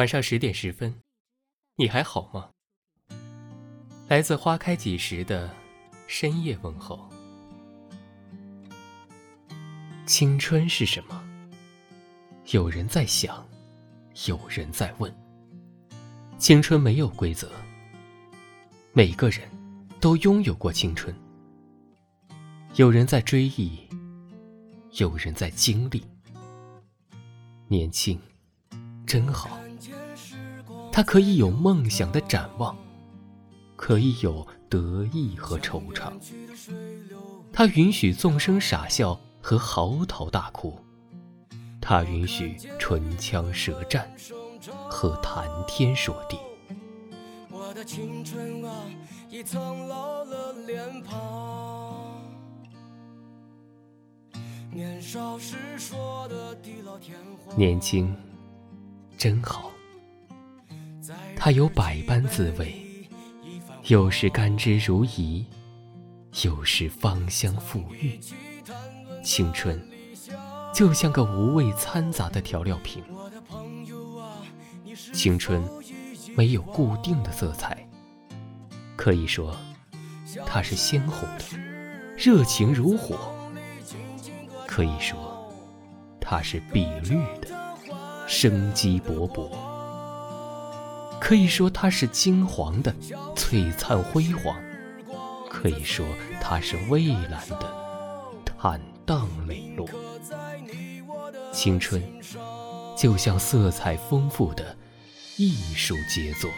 晚上十点十分，你还好吗？来自花开几时的深夜问候。青春是什么？有人在想，有人在问。青春没有规则，每个人都拥有过青春。有人在追忆，有人在经历。年轻，真好。它可以有梦想的展望，可以有得意和惆怅。他允许纵声傻笑和嚎啕大哭，他允许唇枪舌战和谈天说地。我的青春啊，已苍老了脸庞。年少时说的地老天荒，年轻真好。它有百般滋味，有时甘之如饴，有时芳香馥郁。青春就像个无味掺杂的调料瓶。青春没有固定的色彩，可以说它是鲜红的，热情如火。可以说，它是碧绿的，生机勃勃；可以说它是金黄的，璀璨辉煌；可以说它是蔚蓝的，坦荡磊落。青春，就像色彩丰富的艺术杰作。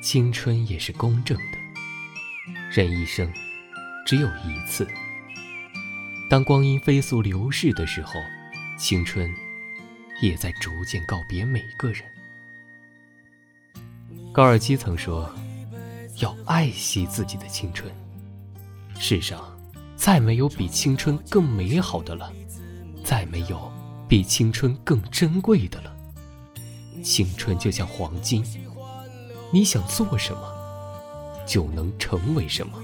青春也是公正的，人一生只有一次。当光阴飞速流逝的时候，青春也在逐渐告别每个人。高尔基曾说：“要爱惜自己的青春。”世上再没有比青春更美好的了，再没有比青春更珍贵的了。青春就像黄金。你想做什么，就能成为什么。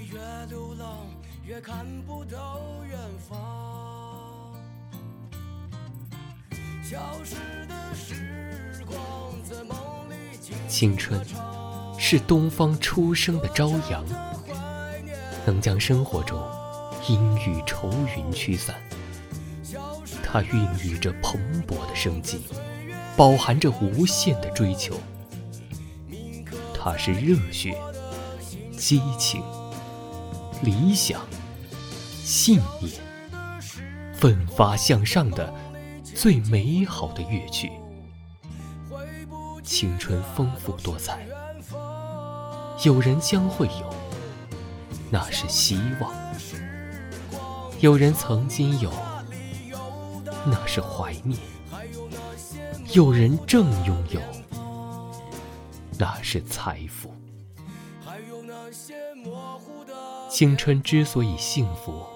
青春是东方初升的朝阳，能将生活中阴雨愁云驱散。它孕育着蓬勃的生机，饱含着无限的追求。它是热血、激情、理想、信念、奋发向上的最美好的乐曲。青春丰富多彩，有人将会有，那是希望；有人曾经有，那是怀念；有人正拥有。那是财富。青春之所以幸福，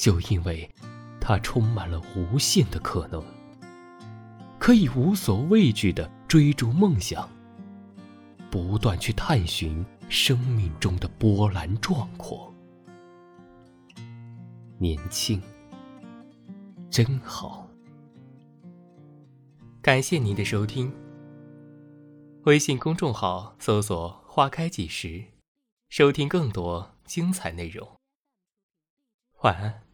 就因为它充满了无限的可能，可以无所畏惧的追逐梦想，不断去探寻生命中的波澜壮阔。年轻真好。感谢您的收听。微信公众号搜索“花开几时”，收听更多精彩内容。晚安。